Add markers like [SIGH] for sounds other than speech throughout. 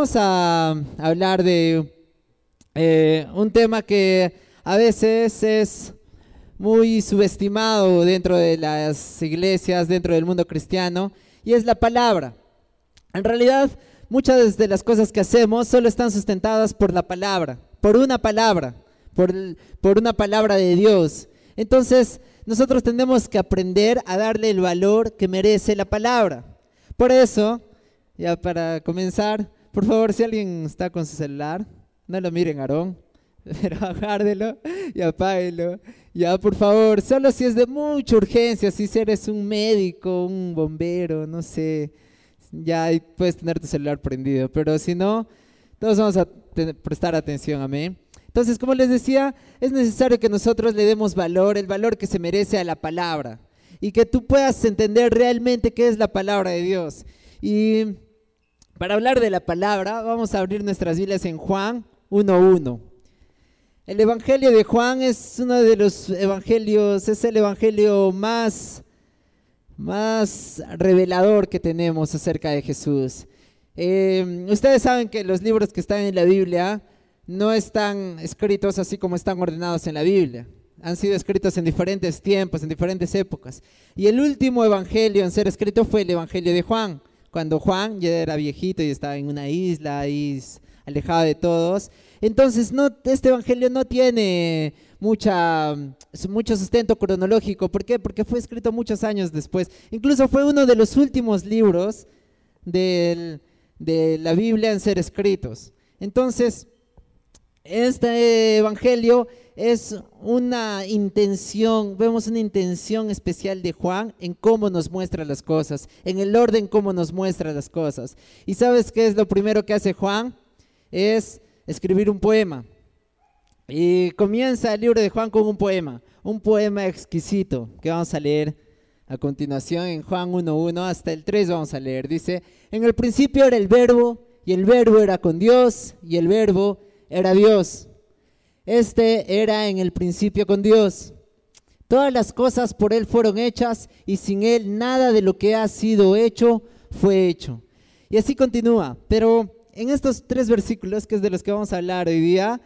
A hablar de eh, un tema que a veces es muy subestimado dentro de las iglesias, dentro del mundo cristiano, y es la palabra. En realidad, muchas de las cosas que hacemos solo están sustentadas por la palabra, por una palabra, por, por una palabra de Dios. Entonces, nosotros tenemos que aprender a darle el valor que merece la palabra. Por eso, ya para comenzar, por favor, si alguien está con su celular, no lo miren, Aarón, [LAUGHS] pero agárdelo y apáguelo. Ya, por favor, solo si es de mucha urgencia, si eres un médico, un bombero, no sé, ya puedes tener tu celular prendido, pero si no, todos vamos a prestar atención, amén. Entonces, como les decía, es necesario que nosotros le demos valor, el valor que se merece a la palabra, y que tú puedas entender realmente qué es la palabra de Dios. Y para hablar de la palabra, vamos a abrir nuestras Biblias en Juan 1.1. El Evangelio de Juan es uno de los evangelios, es el evangelio más, más revelador que tenemos acerca de Jesús. Eh, ustedes saben que los libros que están en la Biblia no están escritos así como están ordenados en la Biblia. Han sido escritos en diferentes tiempos, en diferentes épocas. Y el último evangelio en ser escrito fue el Evangelio de Juan cuando Juan ya era viejito y estaba en una isla y alejado de todos. Entonces, no, este evangelio no tiene mucha, mucho sustento cronológico. ¿Por qué? Porque fue escrito muchos años después. Incluso fue uno de los últimos libros de la Biblia en ser escritos. Entonces, este evangelio es una intención, vemos una intención especial de Juan en cómo nos muestra las cosas, en el orden cómo nos muestra las cosas. ¿Y sabes qué es lo primero que hace Juan? Es escribir un poema. Y comienza el libro de Juan con un poema, un poema exquisito que vamos a leer a continuación en Juan 1.1 hasta el 3 vamos a leer. Dice, en el principio era el verbo y el verbo era con Dios y el verbo era Dios. Este era en el principio con Dios. Todas las cosas por Él fueron hechas y sin Él nada de lo que ha sido hecho fue hecho. Y así continúa. Pero en estos tres versículos, que es de los que vamos a hablar hoy día,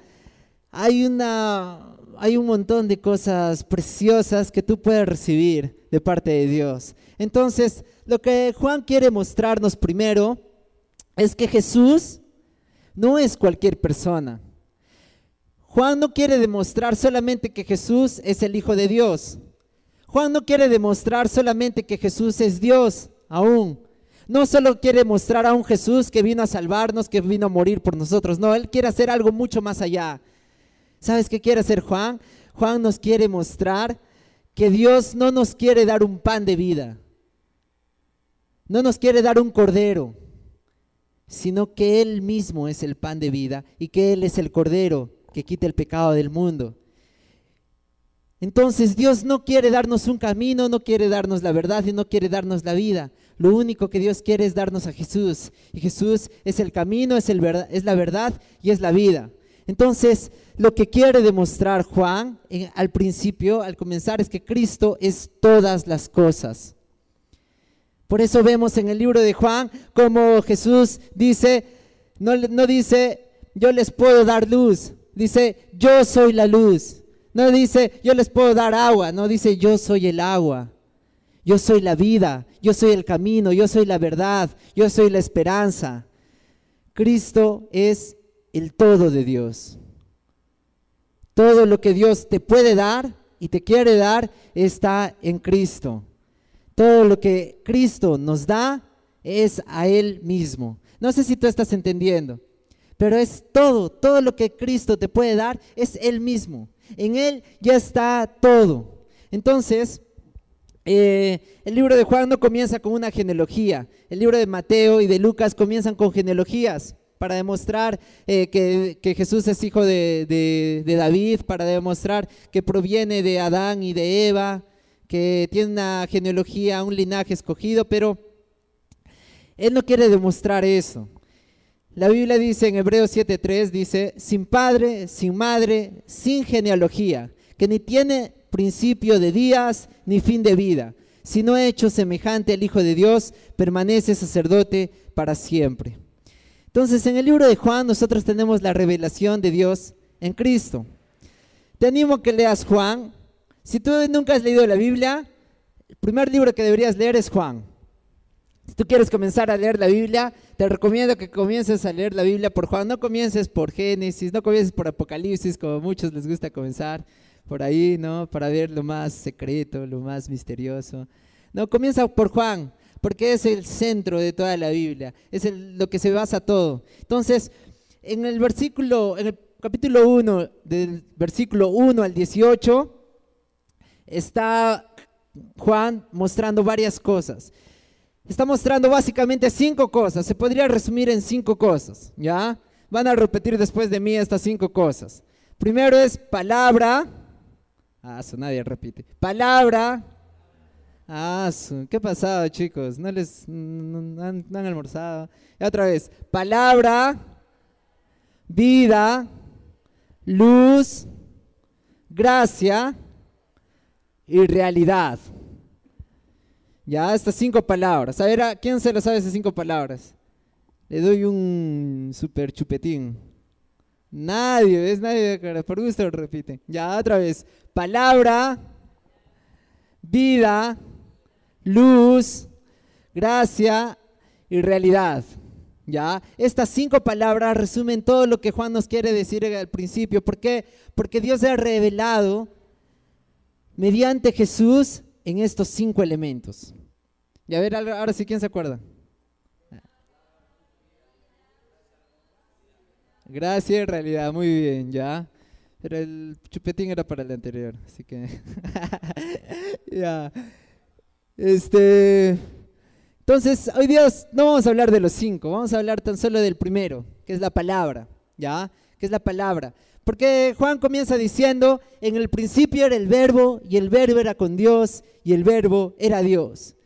hay, una, hay un montón de cosas preciosas que tú puedes recibir de parte de Dios. Entonces, lo que Juan quiere mostrarnos primero es que Jesús no es cualquier persona. Juan no quiere demostrar solamente que Jesús es el Hijo de Dios. Juan no quiere demostrar solamente que Jesús es Dios aún. No solo quiere mostrar a un Jesús que vino a salvarnos, que vino a morir por nosotros. No, Él quiere hacer algo mucho más allá. ¿Sabes qué quiere hacer Juan? Juan nos quiere mostrar que Dios no nos quiere dar un pan de vida. No nos quiere dar un cordero, sino que Él mismo es el pan de vida y que Él es el cordero que quite el pecado del mundo. Entonces Dios no quiere darnos un camino, no quiere darnos la verdad y no quiere darnos la vida. Lo único que Dios quiere es darnos a Jesús. Y Jesús es el camino, es, la verdad y es la vida. Entonces, lo que quiere demostrar Juan eh, al principio, al comenzar, es que Cristo es todas las cosas. Por eso vemos en el libro de Juan como Jesús dice, no dice, yo les puedo dar luz, Dice, yo soy la luz. No dice, yo les puedo dar agua. No dice, yo soy el agua. Yo soy la vida. Yo soy el camino. Yo soy la verdad. Yo soy la esperanza. Cristo es el todo de Dios. Todo lo que Dios te puede dar y te quiere dar está en Cristo. Todo lo que Cristo nos da es a Él mismo. No sé si tú estás entendiendo. Pero es todo, todo lo que Cristo te puede dar es Él mismo. En Él ya está todo. Entonces, eh, el libro de Juan no comienza con una genealogía. El libro de Mateo y de Lucas comienzan con genealogías para demostrar eh, que, Jesús es hijo de, de David, para demostrar que proviene de Adán y de Eva, que tiene una genealogía, un linaje escogido, pero Él no quiere demostrar eso. La Biblia dice en Hebreos 7:3, dice, sin padre, sin madre, sin genealogía, que ni tiene principio de días ni fin de vida, sino hecho semejante al Hijo de Dios, permanece sacerdote para siempre. Entonces, en el libro de Juan nosotros tenemos la revelación de Dios en Cristo. Te animo a que leas Juan. Si tú nunca has leído la Biblia, el primer libro que deberías leer es Juan. Si tú quieres comenzar a leer la Biblia, te recomiendo que comiences a leer la Biblia por Juan. No comiences por Génesis, no comiences por Apocalipsis, como a muchos les gusta comenzar por ahí, ¿no? Para ver lo más secreto, lo más misterioso. No, comienza por Juan, porque es el centro de toda la Biblia, es lo que se basa todo. Entonces, en el versículo, en el capítulo 1, del versículo 1 al 18, está Juan mostrando varias cosas. Está mostrando básicamente cinco cosas. Se podría resumir en cinco cosas, ¿ya? Van a repetir después de mí estas cinco cosas. Primero es palabra. Ah, eso nadie repite. Palabra. Ah, ¿qué ha pasado, chicos? ¿No les no, han, almorzado? otra vez. Palabra, vida, luz, gracia y realidad. Ya, estas cinco palabras. A ver, ¿a quién se lo sabe esas cinco palabras? Le doy un super chupetín. Nadie, es nadie, por gusto lo repite. Ya, otra vez. Palabra, vida, luz, gracia y realidad. ¿Ya? Estas cinco palabras resumen todo lo que Juan nos quiere decir al principio. ¿Por qué? Porque Dios ha revelado mediante Jesús en estos cinco elementos. Y a ver, ahora sí, ¿quién se acuerda? Gracias, en realidad, muy bien, ya. Pero el chupetín era para el anterior, así que. [LAUGHS] ya. Este. Entonces, hoy día no vamos a hablar de los cinco, vamos a hablar tan solo del primero, que es la palabra, ¿ya? Que es la palabra. Porque Juan comienza diciendo, en el principio era el verbo y el verbo era con Dios y el verbo era Dios.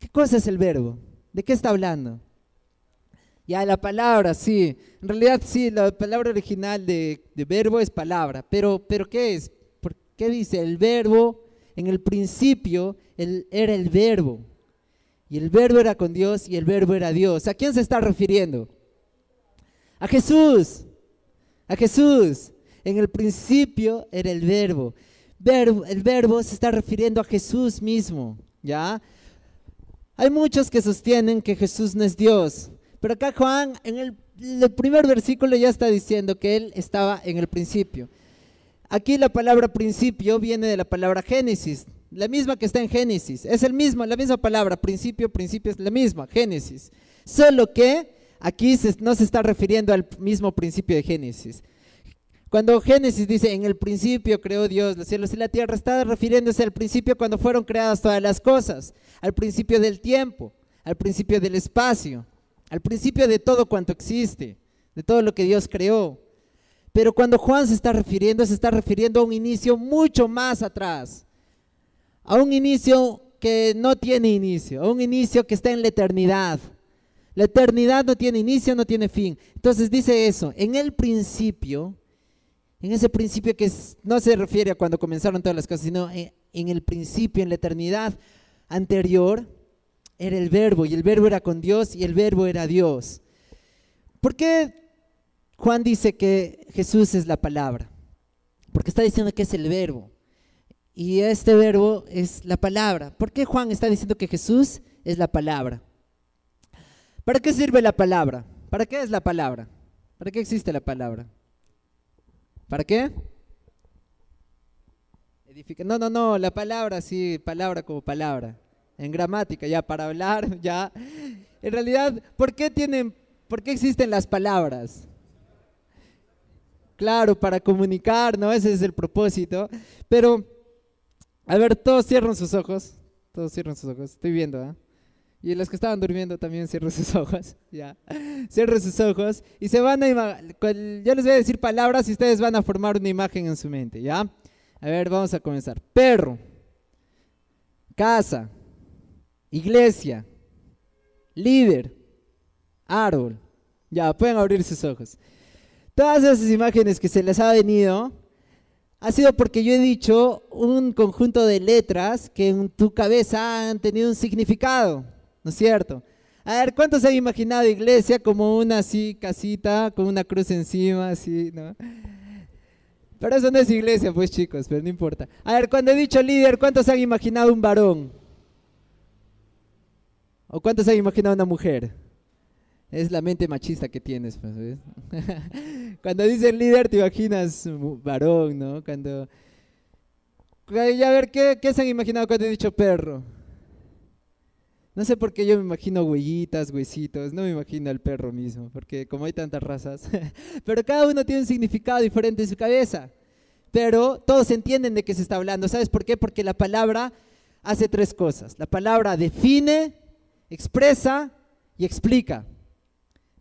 ¿Qué cosa es el verbo? ¿De qué está hablando? Ya la palabra, sí. En realidad sí, la palabra original de, verbo es palabra. Pero, pero ¿qué es? ¿Por qué dice el verbo? En el principio era el verbo. Y el verbo era con Dios y el verbo era Dios. ¿A quién se está refiriendo? A Jesús a Jesús. En el principio era el verbo. El verbo se está refiriendo a Jesús mismo, ¿ya? Hay muchos que sostienen que Jesús no es Dios, pero acá Juan en el, el primer versículo ya está diciendo que él estaba en el principio. Aquí la palabra principio viene de la palabra Génesis, la misma que está en Génesis. Es el mismo, la misma palabra, principio, principio es la misma, Génesis. Solo que aquí no se está refiriendo al mismo principio de Génesis. Cuando Génesis dice, en el principio creó Dios los cielos y la tierra, está refiriéndose al principio cuando fueron creadas todas las cosas, al principio del tiempo, al principio del espacio, al principio de todo cuanto existe, de todo lo que Dios creó. Pero cuando Juan se está refiriendo, se está refiriendo a un inicio mucho más atrás, a un inicio que no tiene inicio, a un inicio que está en la eternidad, la eternidad no tiene inicio, no tiene fin. Entonces dice eso, en el principio, en ese principio que no se refiere a cuando comenzaron todas las cosas, sino en, el principio, en la eternidad anterior, era el verbo y el verbo era con Dios y el verbo era Dios. ¿Por qué Juan dice que Jesús es la palabra? Porque está diciendo que es el verbo. Y este verbo es la palabra. ¿Por qué Juan está diciendo que Jesús es la palabra? ¿Para qué sirve la palabra? ¿Para qué es la palabra? ¿Para qué existe la palabra? ¿Para qué? No, no, no, la palabra sí, palabra como palabra. En gramática, ya para hablar, [LAUGHS] ya. En realidad, ¿por qué tienen, por qué existen las palabras? Claro, para comunicar, ¿no? Ese es el propósito. Pero, a ver, todos cierran sus ojos. Todos cierran sus ojos. Estoy viendo, ¿eh? Y los que estaban durmiendo también cierren sus [LAUGHS] ojos. Ya. Cierren sus ojos. Y se van a. Yo les voy a decir palabras y ustedes van a formar una imagen en su mente. ¿Ya? A ver, vamos a comenzar. Perro. Casa. Iglesia. Líder. Árbol. Ya, pueden abrir sus ojos. Todas esas imágenes que se les ha venido ha sido porque yo he dicho un conjunto de letras que en tu cabeza han tenido un significado. ¿No es cierto? A ver, ¿cuántos han imaginado iglesia como una así casita con una cruz encima, así, ¿no? Pero eso no es iglesia, pues chicos, pero no importa. A ver, cuando he dicho líder, ¿cuántos han imaginado un varón? ¿O cuántos han imaginado una mujer? Es la mente machista que tienes, pues. [LAUGHS] Cuando dicen líder te imaginas varón, ¿no? Cuando... Y a ver, ¿qué, ¿qué se han imaginado cuando he dicho perro? No sé por qué yo me imagino huellitas, huesitos, no me imagino al perro mismo, porque como hay tantas razas, [LAUGHS] pero cada uno tiene un significado diferente en su cabeza, pero todos entienden de qué se está hablando. ¿Sabes por qué? Porque la palabra hace tres cosas. La palabra define, expresa y explica.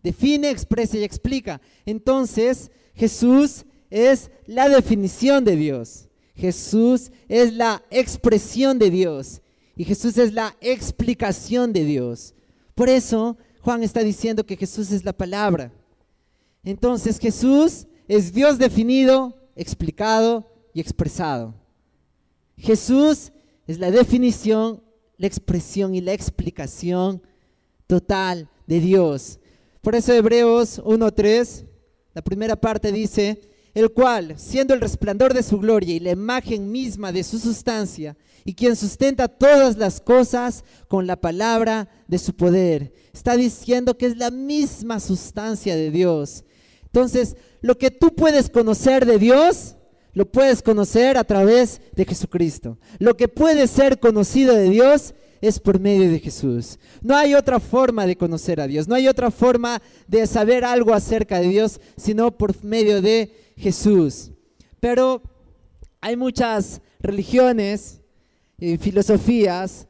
Define, expresa y explica. Entonces, Jesús es la definición de Dios. Jesús es la expresión de Dios. Y Jesús es la explicación de Dios. Por eso Juan está diciendo que Jesús es la palabra. Entonces Jesús es Dios definido, explicado y expresado. Jesús es la definición, la expresión y la explicación total de Dios. Por eso Hebreos 1.3, la primera parte dice, el cual, siendo el resplandor de su gloria y la imagen misma de su sustancia, y quien sustenta todas las cosas con la palabra de su poder. Está diciendo que es la misma sustancia de Dios. Entonces, lo que tú puedes conocer de Dios, lo puedes conocer a través de Jesucristo. Lo que puede ser conocido de Dios es por medio de Jesús. No hay otra forma de conocer a Dios, no hay otra forma de saber algo acerca de Dios, sino por medio de Jesús. Pero hay muchas religiones y filosofías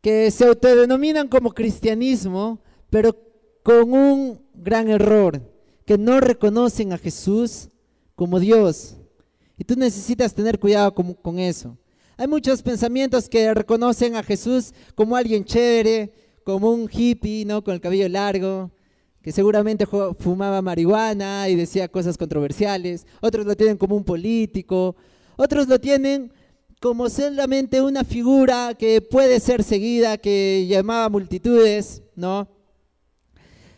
que se autodenominan como cristianismo, pero con un gran error, que no reconocen a Jesús como Dios. Y tú necesitas tener cuidado con, eso. Hay muchos pensamientos que reconocen a Jesús como alguien chévere, como un hippie, ¿no? Con el cabello largo, que seguramente fumaba marihuana y decía cosas controversiales. Otros lo tienen como un político. Otros lo tienen como solamente una figura que puede ser seguida, que llamaba multitudes, ¿no?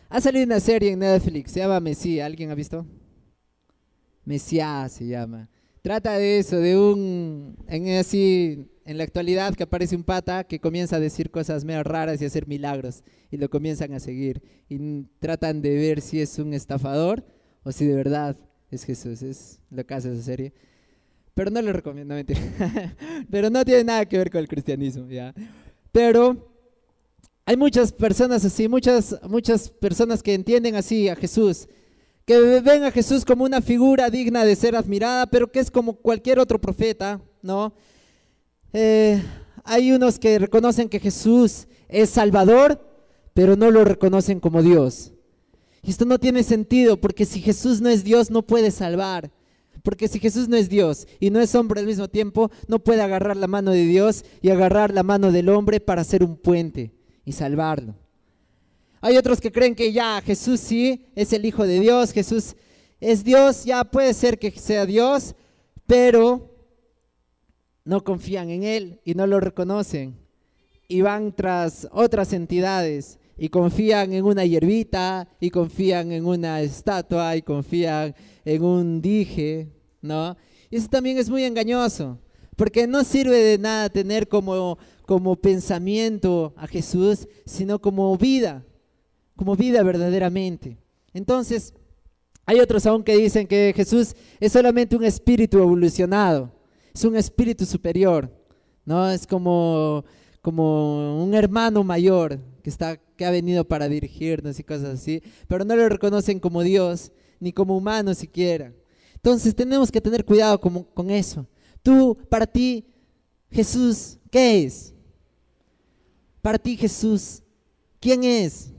Ha salido una serie en Netflix, se llama Mesías. ¿Alguien ha visto? Mesías se llama. Trata de eso, de un, en así, en la actualidad que aparece un pata que comienza a decir cosas medio raras y hacer milagros y lo comienzan a seguir y tratan de ver si es un estafador o si de verdad es Jesús, es lo que hace esa serie. Pero no le recomiendo, mentir. [LAUGHS] Pero no tiene nada que ver con el cristianismo, ¿ya? Pero hay muchas personas así, muchas, muchas personas que entienden así a Jesús que ven a Jesús como una figura digna de ser admirada, pero que es como cualquier otro profeta, ¿no? Eh, hay unos que reconocen que Jesús es Salvador, pero no lo reconocen como Dios. Y esto no tiene sentido, porque si Jesús no es Dios, no puede salvar. Porque si Jesús no es Dios y no es hombre al mismo tiempo, no puede agarrar la mano de Dios y agarrar la mano del hombre para hacer un puente y salvarlo. Hay otros que creen que ya Jesús sí es el Hijo de Dios, Jesús es Dios, ya puede ser que sea Dios, pero no confían en Él y no lo reconocen. Y van tras otras entidades y confían en una hierbita y confían en una estatua y confían en un dije, ¿no? Y eso también es muy engañoso, porque no sirve de nada tener como, como pensamiento a Jesús, sino como vida como vida verdaderamente. Entonces, hay otros aún que dicen que Jesús es solamente un espíritu evolucionado, es un espíritu superior, ¿no? Es como, como un hermano mayor que, está, que ha venido para dirigirnos y cosas así, pero no lo reconocen como Dios, ni como humano siquiera. Entonces tenemos que tener cuidado con, con eso. Tú, para ti, Jesús, ¿qué es? Para ti, Jesús, ¿quién es?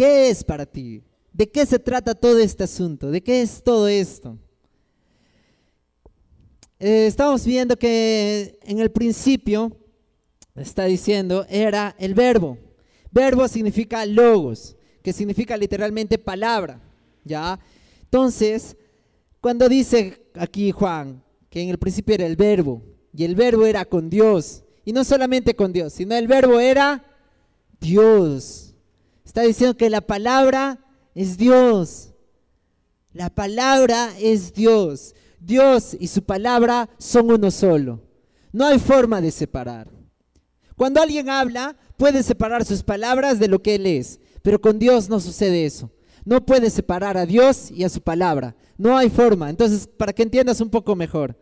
¿Qué es para ti? ¿De qué se trata todo este asunto? ¿De qué es todo esto? Eh, estamos viendo que en el principio, está diciendo, era el verbo. Verbo significa logos, que significa literalmente palabra. ¿ya? Entonces, cuando dice aquí Juan que en el principio era el verbo, y el verbo era con Dios, y no solamente con Dios, sino el verbo era Dios. Está diciendo que la palabra es Dios. La palabra es Dios. Dios y su palabra son uno solo. No hay forma de separar. Cuando alguien habla, puede separar sus palabras de lo que él es, pero con Dios no sucede eso. No puede separar a Dios y a su palabra. No hay forma. Entonces, para que entiendas un poco mejor,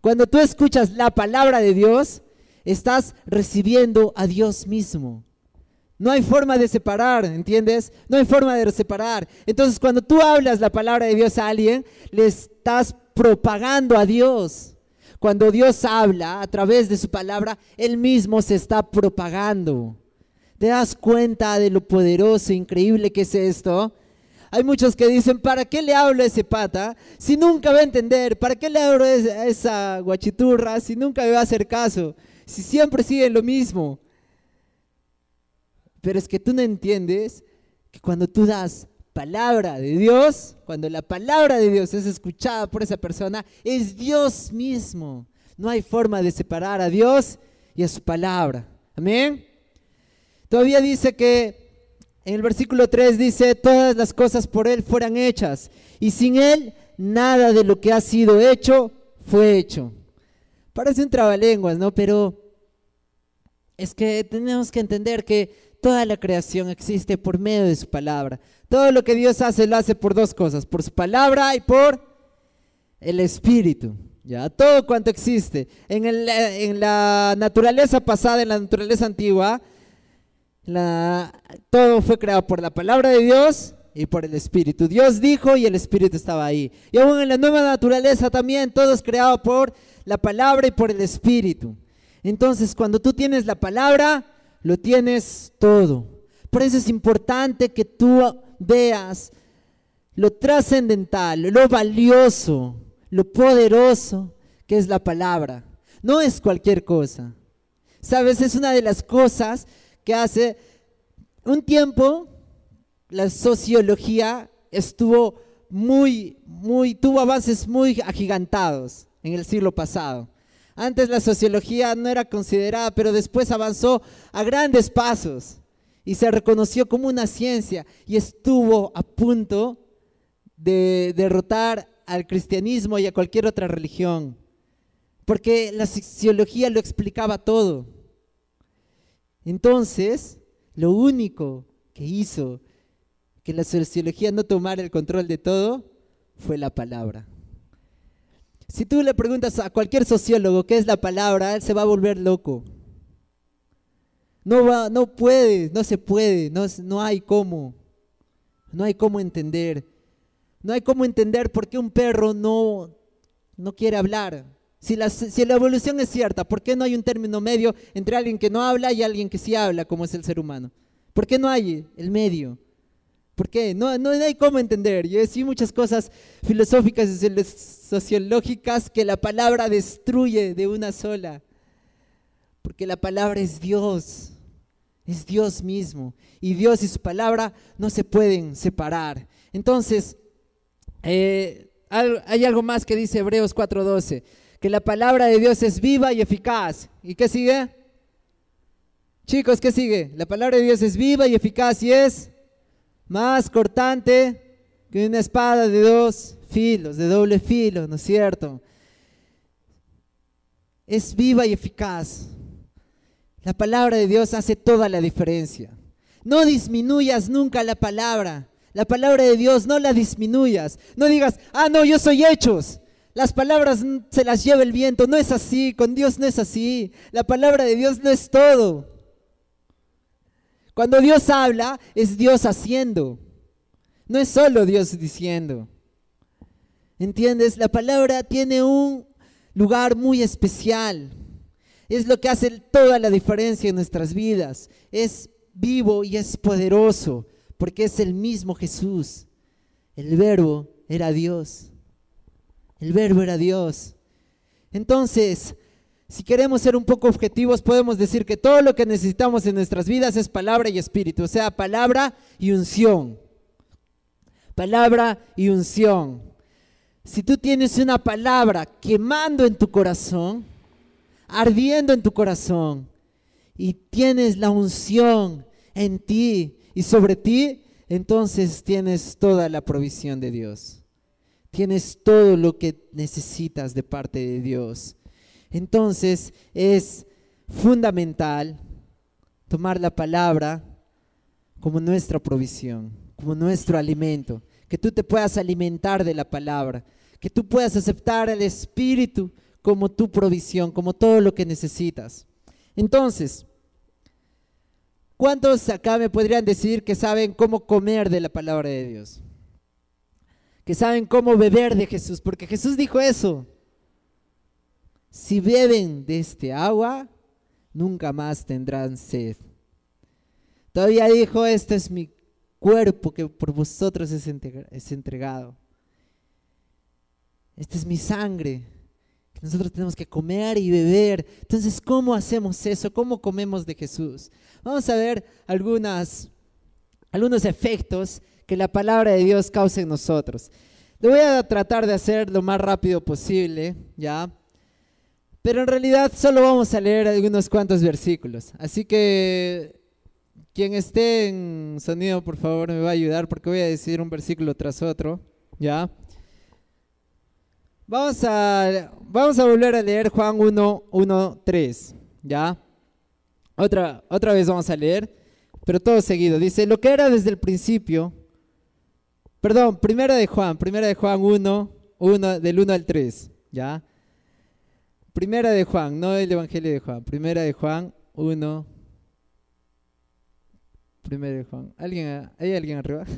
cuando tú escuchas la palabra de Dios, estás recibiendo a Dios mismo. No hay forma de separar, ¿entiendes? No hay forma de separar. Entonces, cuando tú hablas la palabra de Dios a alguien, le estás propagando a Dios. Cuando Dios habla a través de su palabra, Él mismo se está propagando. ¿Te das cuenta de lo poderoso, increíble que es esto? Hay muchos que dicen, ¿para qué le hablo a ese pata si nunca va a entender? ¿Para qué le hablo a esa guachiturra si nunca me va a hacer caso? Si siempre sigue lo mismo. Pero es que tú no entiendes que cuando tú das palabra de Dios, cuando la palabra de Dios es escuchada por esa persona, es Dios mismo. No hay forma de separar a Dios y a su palabra. Amén. Todavía dice que en el versículo 3 dice, todas las cosas por Él fueran hechas y sin Él nada de lo que ha sido hecho fue hecho. Parece un trabalenguas, ¿no? Pero es que tenemos que entender que Toda la creación existe por medio de su palabra. Todo lo que Dios hace lo hace por dos cosas, por su palabra y por el espíritu. Ya, todo cuanto existe. En, en la naturaleza pasada, en la naturaleza antigua, todo fue creado por la palabra de Dios y por el Espíritu. Dios dijo y el Espíritu estaba ahí. Y aún en la nueva naturaleza también todo es creado por la palabra y por el Espíritu. Entonces, cuando tú tienes la palabra, lo tienes todo. Por eso es importante que tú veas lo trascendental, lo valioso, lo poderoso que es la palabra. No es cualquier cosa. Sabes, es una de las cosas que hace un tiempo la sociología estuvo muy, muy, tuvo avances muy agigantados en el siglo pasado. Antes la sociología no era considerada, pero después avanzó a grandes pasos y se reconoció como una ciencia y estuvo a punto de derrotar al cristianismo y a cualquier otra religión, porque la sociología lo explicaba todo. Entonces, lo único que hizo que la sociología no tomara el control de todo fue la palabra. Si tú le preguntas a cualquier sociólogo qué es la palabra, él se va a volver loco. No, va, no puede, no se puede, no, no hay cómo. No hay cómo entender. No hay cómo entender por qué un perro no, no quiere hablar. Si la, si la evolución es cierta, ¿por qué no hay un término medio entre alguien que no habla y alguien que sí habla, como es el ser humano? ¿Por qué no hay el medio? ¿Por qué? No, no hay cómo entender. Yo decía muchas cosas filosóficas y sociológicas que la palabra destruye de una sola. Porque la palabra es Dios, es Dios mismo. Y Dios y su palabra no se pueden separar. Entonces, eh, hay algo más que dice Hebreos 4:12, que la palabra de Dios es viva y eficaz. ¿Y qué sigue? Chicos, ¿qué sigue? La palabra de Dios es viva y eficaz y es más cortante que una espada de dos filos, de doble filo, ¿no es cierto? Es viva y eficaz. La palabra de Dios hace toda la diferencia. No disminuyas nunca la palabra. La palabra de Dios no la disminuyas. No digas, ah, no, yo soy hechos. Las palabras se las lleva el viento. No es así. Con Dios no es así. La palabra de Dios no es todo. Cuando Dios habla, es Dios haciendo. No es solo Dios diciendo. ¿Entiendes? La palabra tiene un lugar muy especial. Es lo que hace toda la diferencia en nuestras vidas. Es vivo y es poderoso porque es el mismo Jesús. El verbo era Dios. El verbo era Dios. Entonces, si queremos ser un poco objetivos, podemos decir que todo lo que necesitamos en nuestras vidas es palabra y espíritu, o sea, palabra y unción. Palabra y unción. Si tú tienes una palabra quemando en tu corazón, ardiendo en tu corazón, y tienes la unción, en ti y sobre ti, entonces tienes toda la provisión de Dios. Tienes todo lo que necesitas de parte de Dios. Entonces es fundamental tomar la palabra como nuestra provisión, como nuestro alimento, que tú te puedas alimentar de la palabra, que tú puedas aceptar el Espíritu como tu provisión, como todo lo que necesitas. Entonces, ¿cuántos acá me podrían decir que saben cómo comer de la palabra de Dios? Que saben cómo beber de Jesús, porque Jesús dijo eso. Si beben de este agua, nunca más tendrán sed. Todavía dijo, este es mi cuerpo que por vosotros es entregado. Esta es mi sangre. Que nosotros tenemos que comer y beber. Entonces, ¿cómo hacemos eso? ¿Cómo comemos de Jesús? Vamos a ver algunos efectos que la palabra de Dios causa en nosotros. Lo voy a tratar de hacer lo más rápido posible, ¿ya? Pero en realidad solo vamos a leer algunos cuantos versículos. Así que quien esté en sonido, por favor, me va a ayudar porque voy a decir un versículo tras otro, ¿ya? Vamos a, vamos a volver a leer Juan 1, 1, 3, ¿ya? Otra, otra vez vamos a leer, pero todo seguido. Dice, lo que era desde el principio, perdón, primera de Juan, primera de Juan 1, 1 del 1 al 3, ¿ya? Primera de Juan, no el Evangelio de Juan, primera de Juan 1, primera de Juan. ¿Alguien, ¿Hay alguien arriba? [LAUGHS]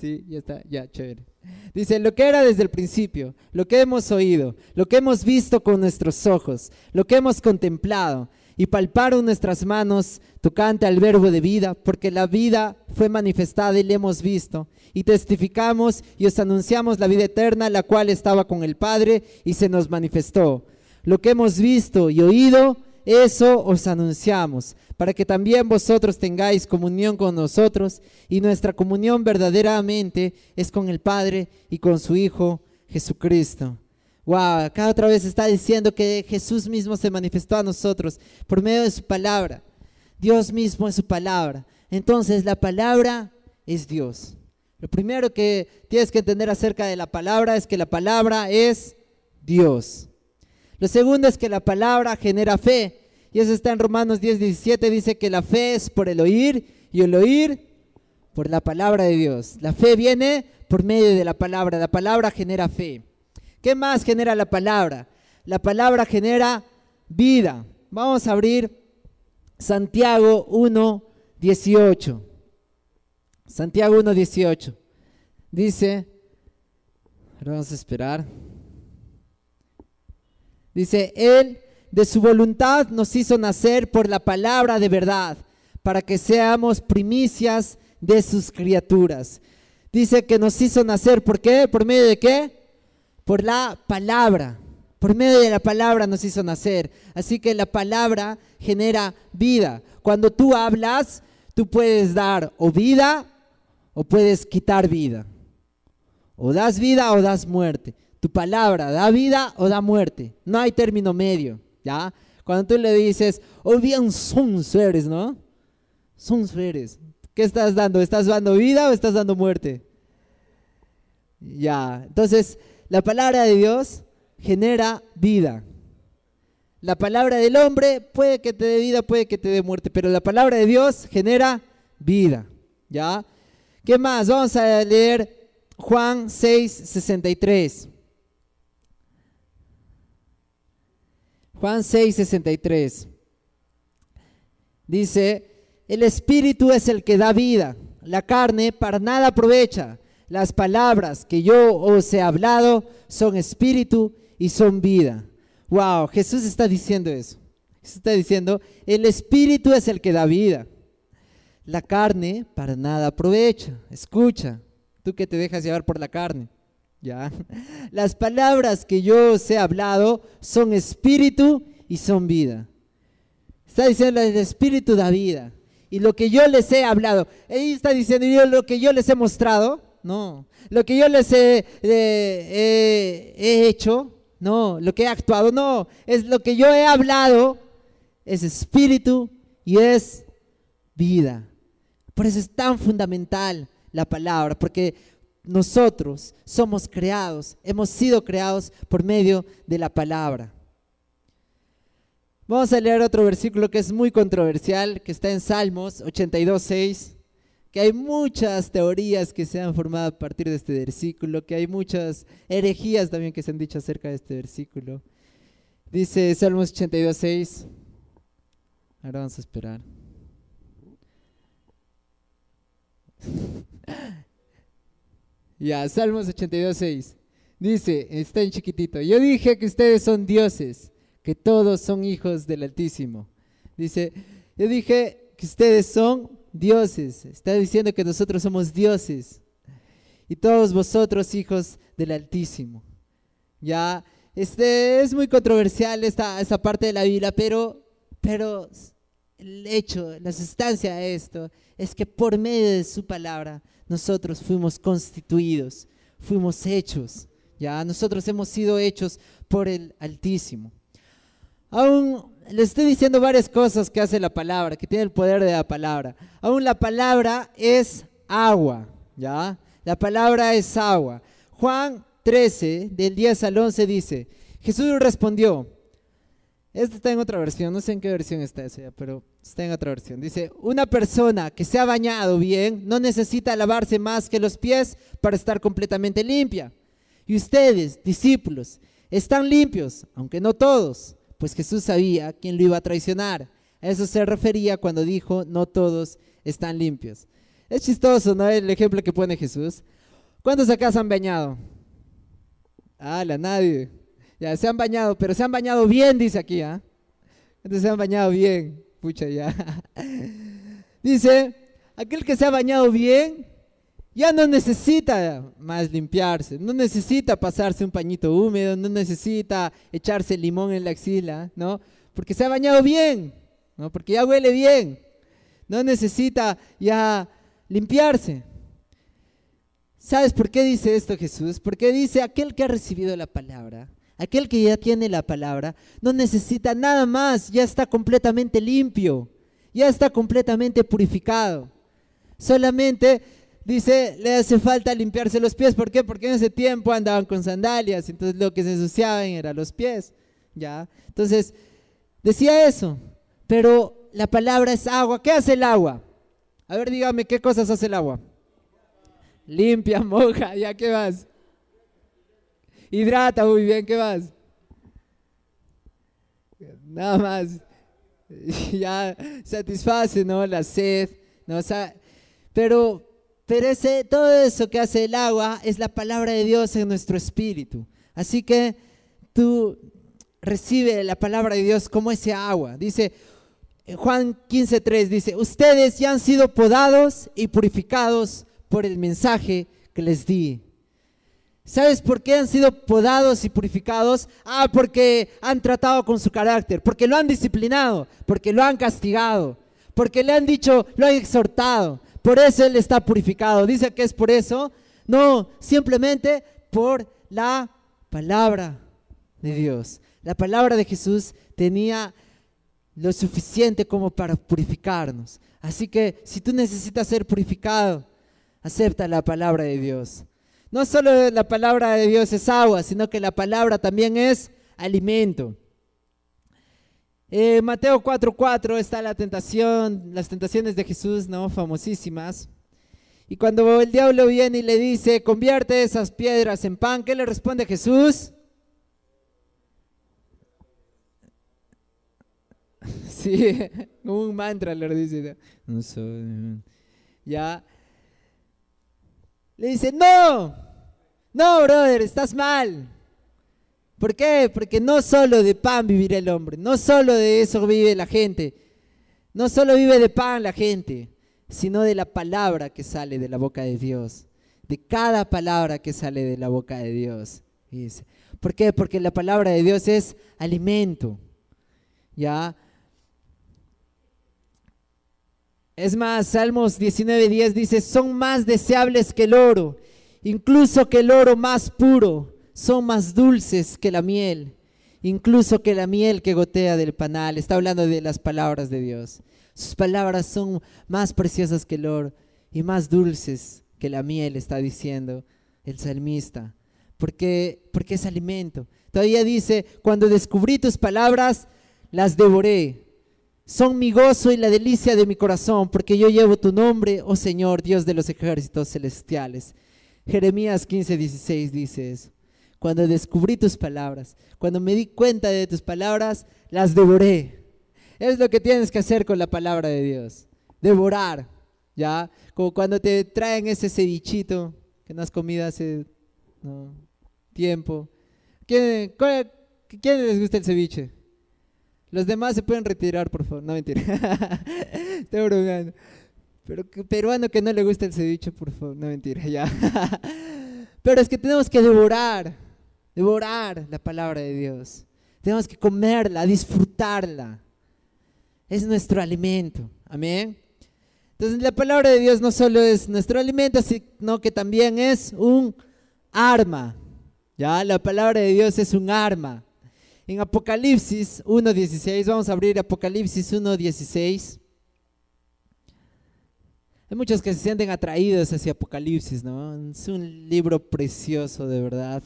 Sí, ya está, ya, chévere. Dice, lo que era desde el principio, lo que hemos oído, lo que hemos visto con nuestros ojos, lo que hemos contemplado y palparon nuestras manos tocante al verbo de vida, porque la vida fue manifestada y la hemos visto, y testificamos y os anunciamos la vida eterna, la cual estaba con el Padre y se nos manifestó. Lo que hemos visto y oído, eso os anunciamos, para que también vosotros tengáis comunión con nosotros, y nuestra comunión verdaderamente es con el Padre y con su Hijo Jesucristo. Wow, acá otra vez está diciendo que Jesús mismo se manifestó a nosotros por medio de su palabra. Dios mismo es su palabra. Entonces la palabra es Dios. Lo primero que tienes que entender acerca de la palabra es que la palabra es Dios. Lo segundo es que la palabra genera fe. Y eso está en Romanos 10, 17. Dice que la fe es por el oír y el oír por la palabra de Dios. La fe viene por medio de la palabra. La palabra genera fe. ¿Qué más genera la palabra? La palabra genera vida. Vamos a abrir Santiago 1, 18. Santiago 1, 18. Dice, vamos a esperar. Dice, Él de su voluntad nos hizo nacer por la palabra de verdad, para que seamos primicias de sus criaturas. Dice que nos hizo nacer, ¿por qué? ¿Por medio de qué? Por la palabra. Por medio de la palabra nos hizo nacer. Así que la palabra genera vida. Cuando tú hablas, tú puedes dar o vida o puedes quitar vida. O das vida o das muerte. Tu palabra da vida o da muerte. No hay término medio, ¿ya? Cuando tú le dices, oh bien son seres, ¿no? Son seres. ¿Qué estás dando? ¿Estás dando vida o estás dando muerte? Ya, entonces la palabra de Dios genera vida. La palabra del hombre puede que te dé vida, puede que te dé muerte, pero la palabra de Dios genera vida. ¿Ya? ¿Qué más? Vamos a leer Juan 6, 63. Juan 6, 63. Dice, el espíritu es el que da vida, la carne para nada aprovecha. Las palabras que yo os he hablado son espíritu y son vida. Wow, Jesús está diciendo eso. Está diciendo, el espíritu es el que da vida. La carne para nada aprovecha. Escucha, tú que te dejas llevar por la carne. ¿ya? [LAUGHS] Las palabras que yo os he hablado son espíritu y son vida. Está diciendo, el espíritu da vida. Y lo que yo les he hablado, ahí está diciendo, yo, lo que yo les he mostrado, no. Lo que yo les he, he hecho, no. Lo que he actuado, no. Es lo que yo he hablado, es espíritu y es vida. Por eso es tan fundamental la palabra, porque nosotros somos creados, hemos sido creados por medio de la palabra. Vamos a leer otro versículo que es muy controversial, que está en Salmos 82.6, que hay muchas teorías que se han formado a partir de este versículo, que hay muchas herejías también que se han dicho acerca de este versículo. Dice Salmos 82.6, ahora vamos a esperar. [LAUGHS] ya, Salmos 82.6. Dice, está en chiquitito, yo dije que ustedes son dioses, que todos son hijos del Altísimo. Dice, yo dije que ustedes son dioses. Está diciendo que nosotros somos dioses. Y todos vosotros hijos del Altísimo. Ya, este es muy controversial esta, esta parte de la Biblia, pero, pero el hecho, la sustancia de esto es que por medio de su palabra nosotros fuimos constituidos, fuimos hechos, ya nosotros hemos sido hechos por el Altísimo. Aún le estoy diciendo varias cosas que hace la palabra, que tiene el poder de la palabra. Aún la palabra es agua, ¿ya? La palabra es agua. Juan 13, del 10 al 11 dice, Jesús respondió, esta está en otra versión, no sé en qué versión está esa, pero está en otra versión. Dice, una persona que se ha bañado bien no necesita lavarse más que los pies para estar completamente limpia. Y ustedes, discípulos, están limpios, aunque no todos, pues Jesús sabía quién lo iba a traicionar. A eso se refería cuando dijo, no todos están limpios. Es chistoso, ¿no? El ejemplo que pone Jesús. ¿Cuántos acá se han bañado? Ah, la nadie. Ya, se han bañado, pero se han bañado bien, dice aquí, ¿ah? Entonces se han bañado bien. Pucha, ya. [LAUGHS] Dice, aquel que se ha bañado bien, ya no necesita más limpiarse, no necesita pasarse un pañito húmedo, no necesita echarse limón en la axila, ¿no? Porque se ha bañado bien, ¿no? Porque ya huele bien. No necesita ya limpiarse. ¿Sabes por qué dice esto Jesús? Porque dice, aquel que ha recibido la palabra, Aquel que ya tiene la palabra no necesita nada más, ya está completamente limpio, ya está completamente purificado. Solamente dice, le hace falta limpiarse los pies. ¿Por qué? Porque en ese tiempo andaban con sandalias, entonces lo que se ensuciaban eran los pies. ¿ya? Entonces, decía eso, pero la palabra es agua. ¿Qué hace el agua? A ver, dígame, ¿qué cosas hace el agua? Limpia, [LAUGHS] moja, ¿ya qué vas? Hidrata muy bien, ¿qué más? Nada más. [LAUGHS] Ya satisface, ¿no? La sed, ¿no? pero pero ese, todo eso que hace el agua es la palabra de Dios en nuestro espíritu. Así que tú recibe la palabra de Dios como ese agua. Dice Juan 15.3, dice, ustedes ya han sido podados y purificados por el mensaje que les di. ¿Sabes por qué han sido podados y purificados? Ah, porque han tratado con su carácter, porque lo han disciplinado, porque lo han castigado, porque le han dicho, lo han exhortado. Por eso Él está purificado. Dice que es por eso. No, simplemente por la palabra de Dios. La palabra de Jesús tenía lo suficiente como para purificarnos. Así que si tú necesitas ser purificado, acepta la palabra de Dios. No solo la palabra de Dios es agua, sino que la palabra también es alimento. Eh, Mateo 4:4 está la tentación, las tentaciones de Jesús, ¿no? Famosísimas. Y cuando el diablo viene y le dice, convierte esas piedras en pan, ¿qué le responde Jesús? [LAUGHS] Sí, un mantra le dice. No soy. Ya. Le dice, no, no, brother, estás mal. ¿Por qué? Porque no solo de pan vivirá el hombre, no solo de eso vive la gente, no solo vive de pan la gente, sino de la palabra que sale de la boca de Dios, de cada palabra que sale de la boca de Dios. ¿Por qué? Porque la palabra de Dios es alimento. ¿Ya? Es más, Salmos 19:10 dice, son más deseables que el oro, incluso que el oro más puro, son más dulces que la miel incluso que la miel que gotea del panal. Está hablando de las palabras de Dios. Sus palabras son más preciosas que el oro y más dulces que la miel, está diciendo el salmista, porque, porque es alimento. Todavía dice, cuando descubrí tus palabras, las devoré. Son mi gozo y la delicia de mi corazón, porque yo llevo tu nombre, oh Señor, Dios de los ejércitos celestiales. Jeremías 15, 16 dice eso. Cuando descubrí tus palabras, cuando me di cuenta de tus palabras, las devoré. Es lo que tienes que hacer con la palabra de Dios. Devorar, ¿ya? Como cuando te traen ese cevichito que no has comido hace tiempo. ¿Quién, ¿Quién les gusta el ceviche? Los demás se pueden retirar, por favor. No, mentira. [LAUGHS] Estoy bromeando. Pero peruano que no le gusta el ceviche, por favor. No, mentira, ya. [LAUGHS] Pero es que tenemos que devorar, devorar la palabra de Dios. Tenemos que comerla, disfrutarla. Es nuestro alimento. Amén. Entonces la palabra de Dios no solo es nuestro alimento, sino que también es un arma. Ya, la palabra de Dios es un arma. En Apocalipsis 1.16, vamos a abrir Apocalipsis 1.16. Hay muchos que se sienten atraídos hacia Apocalipsis, ¿no? Es un libro precioso, de verdad.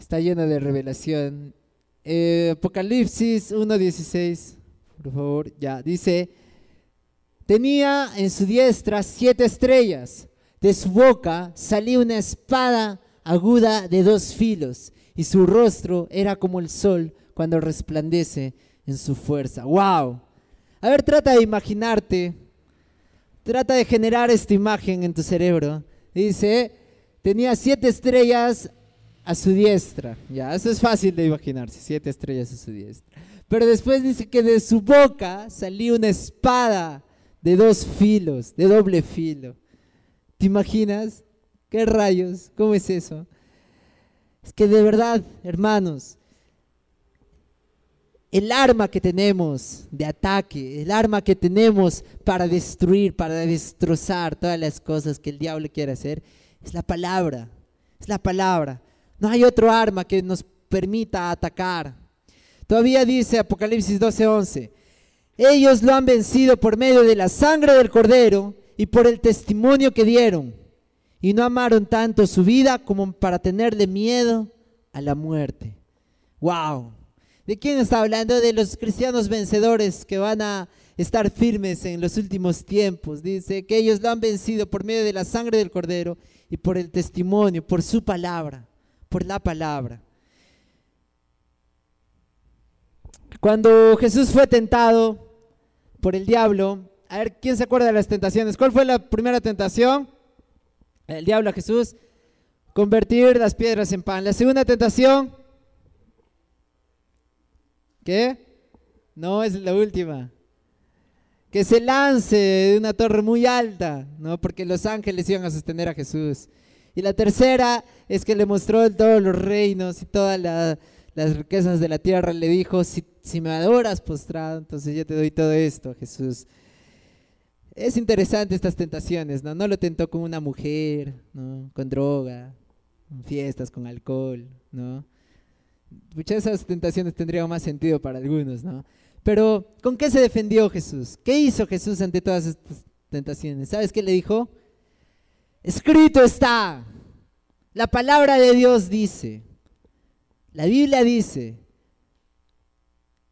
Está lleno de revelación. Eh, Apocalipsis 1.16, por favor, ya. Dice, tenía en su diestra siete estrellas. De su boca salía una espada aguda de dos filos y su rostro era como el sol cuando resplandece en su fuerza. ¡Wow! A ver, trata de imaginarte, trata de generar esta imagen en tu cerebro. Dice, tenía siete estrellas a su diestra. Ya, eso es fácil de imaginarse, siete estrellas a su diestra. Pero después dice que de su boca salía una espada de dos filos, de doble filo. ¿Te imaginas? ¿Qué rayos? ¿Cómo es eso? Es que de verdad, hermanos, el arma que tenemos de ataque, el arma que tenemos para destruir, para destrozar todas las cosas que el diablo quiere hacer, es la palabra. Es la palabra. No hay otro arma que nos permita atacar. Todavía dice Apocalipsis 12:11, ellos lo han vencido por medio de la sangre del cordero y por el testimonio que dieron y no amaron tanto su vida como para tenerle miedo a la muerte. ¡Wow! ¿De quién está hablando? De los cristianos vencedores que van a estar firmes en los últimos tiempos. Dice que ellos lo han vencido por medio de la sangre del cordero y por el testimonio, por su palabra, por la palabra. Cuando Jesús fue tentado por el diablo, a ver, ¿quién se acuerda de las tentaciones? ¿Cuál fue la primera tentación? el diablo a Jesús, convertir las piedras en pan. La segunda tentación, ¿qué? No es la última. Que se lance de una torre muy alta, ¿no? Porque los ángeles iban a sostener a Jesús. Y la tercera es que le mostró todos los reinos y todas las riquezas de la tierra. Le dijo, si, me adoras postrado, entonces yo te doy todo esto, Jesús. Es interesante estas tentaciones, ¿no? No lo tentó con una mujer, ¿no? Con droga, con fiestas, con alcohol, ¿no? Muchas de esas tentaciones tendrían más sentido para algunos, ¿no? Pero, ¿con qué se defendió Jesús? ¿Qué hizo Jesús ante todas estas tentaciones? ¿Sabes qué le dijo? Escrito está. La palabra de Dios dice. La Biblia dice.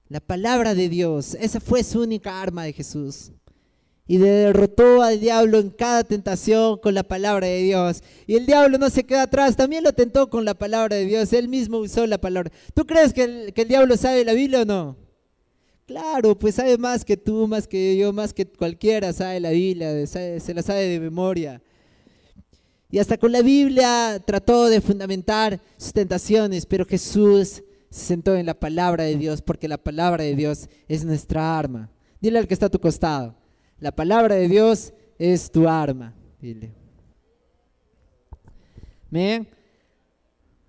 La palabra de Dios. Esa fue su única arma de Jesús y derrotó al diablo en cada tentación con la palabra de Dios. Y el diablo no se queda atrás, también lo tentó con la palabra de Dios, él mismo usó la palabra. ¿Tú crees que el, diablo sabe la Biblia o no? Claro, pues sabe más que tú, más que yo, más que cualquiera sabe la Biblia, se la sabe de memoria. Y hasta con la Biblia trató de fundamentar sus tentaciones, pero Jesús se sentó en la palabra de Dios, porque la palabra de Dios es nuestra arma. Dile al que está a tu costado, la palabra de Dios es tu arma. Dile. ¿Bien?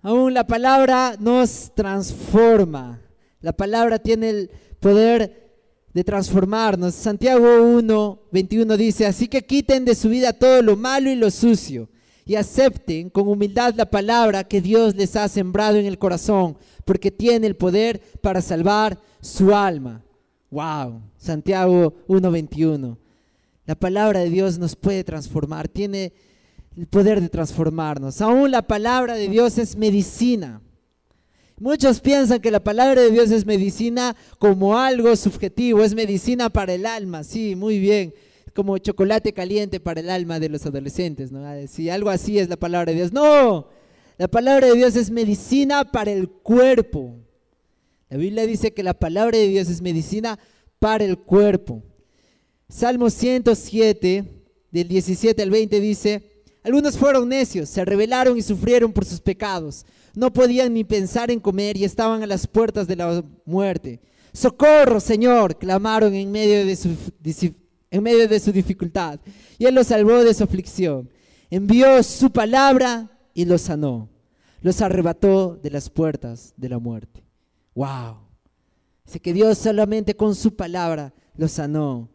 Aún la palabra nos transforma. La palabra tiene el poder de transformarnos. Santiago 1, 21 dice, así que quiten de su vida todo lo malo y lo sucio. Y acepten con humildad la palabra que Dios les ha sembrado en el corazón, porque tiene el poder para salvar su alma. Wow, Santiago 1:21. La palabra de Dios nos puede transformar, tiene el poder de transformarnos. Aún la palabra de Dios es medicina. Muchos piensan que la palabra de Dios es medicina como algo subjetivo, es medicina para el alma, sí, muy bien, como chocolate caliente para el alma de los adolescentes, ¿no? Si algo así es la palabra de Dios. No, la palabra de Dios es medicina para el cuerpo. La Biblia dice que la palabra de Dios es medicina para el cuerpo. Salmo 107, del 17 al 20 dice, algunos fueron necios, se rebelaron y sufrieron por sus pecados. No podían ni pensar en comer y estaban a las puertas de la muerte. Socorro, Señor, clamaron en medio de su, en medio de su dificultad. Y Él los salvó de su aflicción. Envió su palabra y los sanó. Los arrebató de las puertas de la muerte. ¡Wow! Dice que Dios solamente con su palabra los sanó.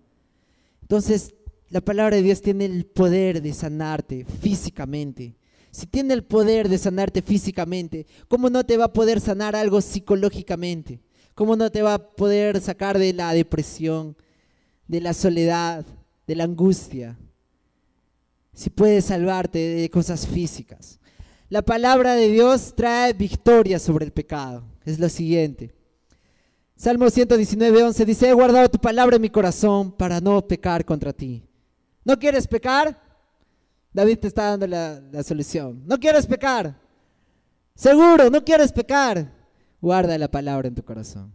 Entonces, la palabra de Dios tiene el poder de sanarte físicamente. Si tiene el poder de sanarte físicamente, ¿cómo no te va a poder sanar algo psicológicamente? ¿Cómo no te va a poder sacar de la depresión, de la soledad, de la angustia? Si puede salvarte de cosas físicas. La palabra de Dios trae victoria sobre el pecado. Es lo siguiente. Salmo 119, 11 dice, he guardado tu palabra en mi corazón para no pecar contra ti. ¿No quieres pecar? David te está dando la, la solución. ¿No quieres pecar? Seguro, no quieres pecar. Guarda la palabra en tu corazón.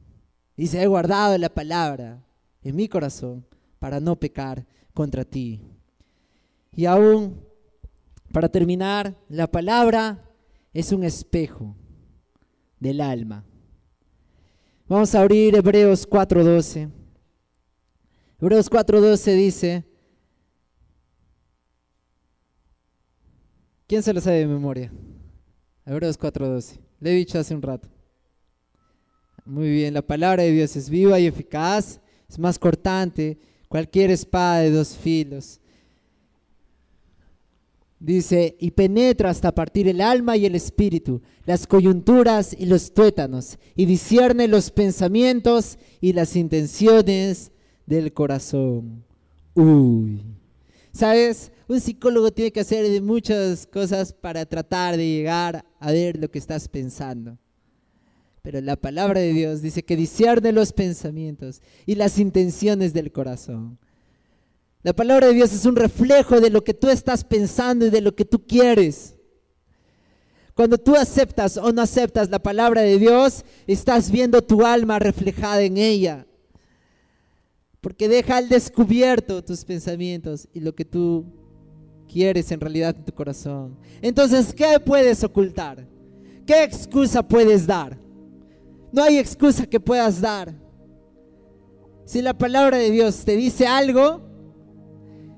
Dice, he guardado la palabra en mi corazón para no pecar contra ti. Y aún, para terminar, la palabra es un espejo del alma. Vamos a abrir Hebreos 4.12. Hebreos 4.12 dice, ¿quién se lo sabe de memoria? Hebreos 4.12. Le he dicho hace un rato. Muy bien, la palabra de Dios es viva y eficaz, es más cortante, cualquier espada de dos filos Dice, y penetra hasta partir el alma y el espíritu, las coyunturas y los tuétanos, y discierne los pensamientos y las intenciones del corazón. Uy. ¿Sabes? Un psicólogo tiene que hacer muchas cosas para tratar de llegar a ver lo que estás pensando. Pero la palabra de Dios dice que discierne los pensamientos y las intenciones del corazón. La palabra de Dios es un reflejo de lo que tú estás pensando y de lo que tú quieres. Cuando tú aceptas o no aceptas la palabra de Dios, estás viendo tu alma reflejada en ella. Porque deja al descubierto tus pensamientos y lo que tú quieres en realidad en tu corazón. Entonces, ¿qué puedes ocultar? ¿Qué excusa puedes dar? No hay excusa que puedas dar. Si la palabra de Dios te dice algo,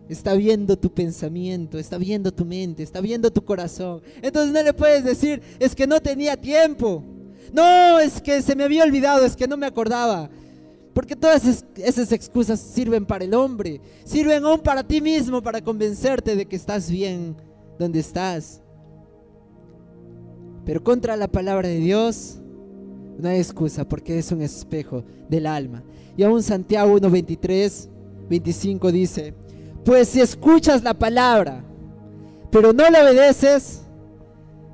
está viendo tu pensamiento, está viendo tu mente, está viendo tu corazón. Entonces no le puedes decir, es que no tenía tiempo. No, es que se me había olvidado, es que no me acordaba. Porque todas esas excusas sirven para el hombre, sirven aún para ti mismo, para convencerte de que estás bien donde estás. Pero contra la palabra de Dios no hay excusa porque es un espejo del alma. Y aún Santiago 1.23, 25 dice, pues si escuchas la palabra, pero no la obedeces,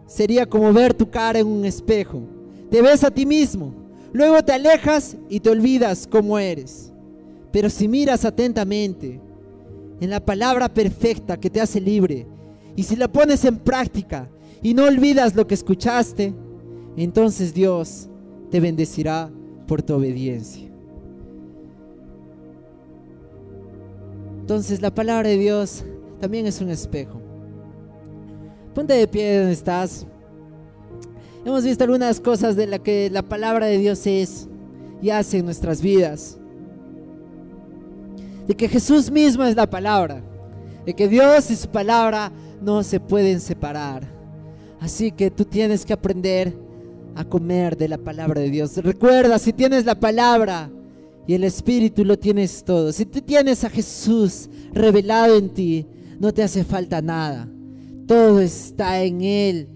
sería como ver tu cara en un espejo. Te ves a ti mismo, luego te alejas y te olvidas cómo eres. Pero si miras atentamente en la palabra perfecta que te hace libre, y si la pones en práctica y no olvidas lo que escuchaste, entonces Dios te bendecirá por tu obediencia. Entonces la palabra de Dios también es un espejo. Ponte de pie donde estás. Hemos visto algunas cosas de la que la palabra de Dios es y hace en nuestras vidas. De que Jesús mismo es la palabra. De que Dios y su palabra no se pueden separar. Así que tú tienes que aprender a comer de la palabra de Dios. Recuerda, si tienes la palabra, y el Espíritu lo tienes todo. Si tú tienes a Jesús revelado en ti, no te hace falta nada. Todo está en Él.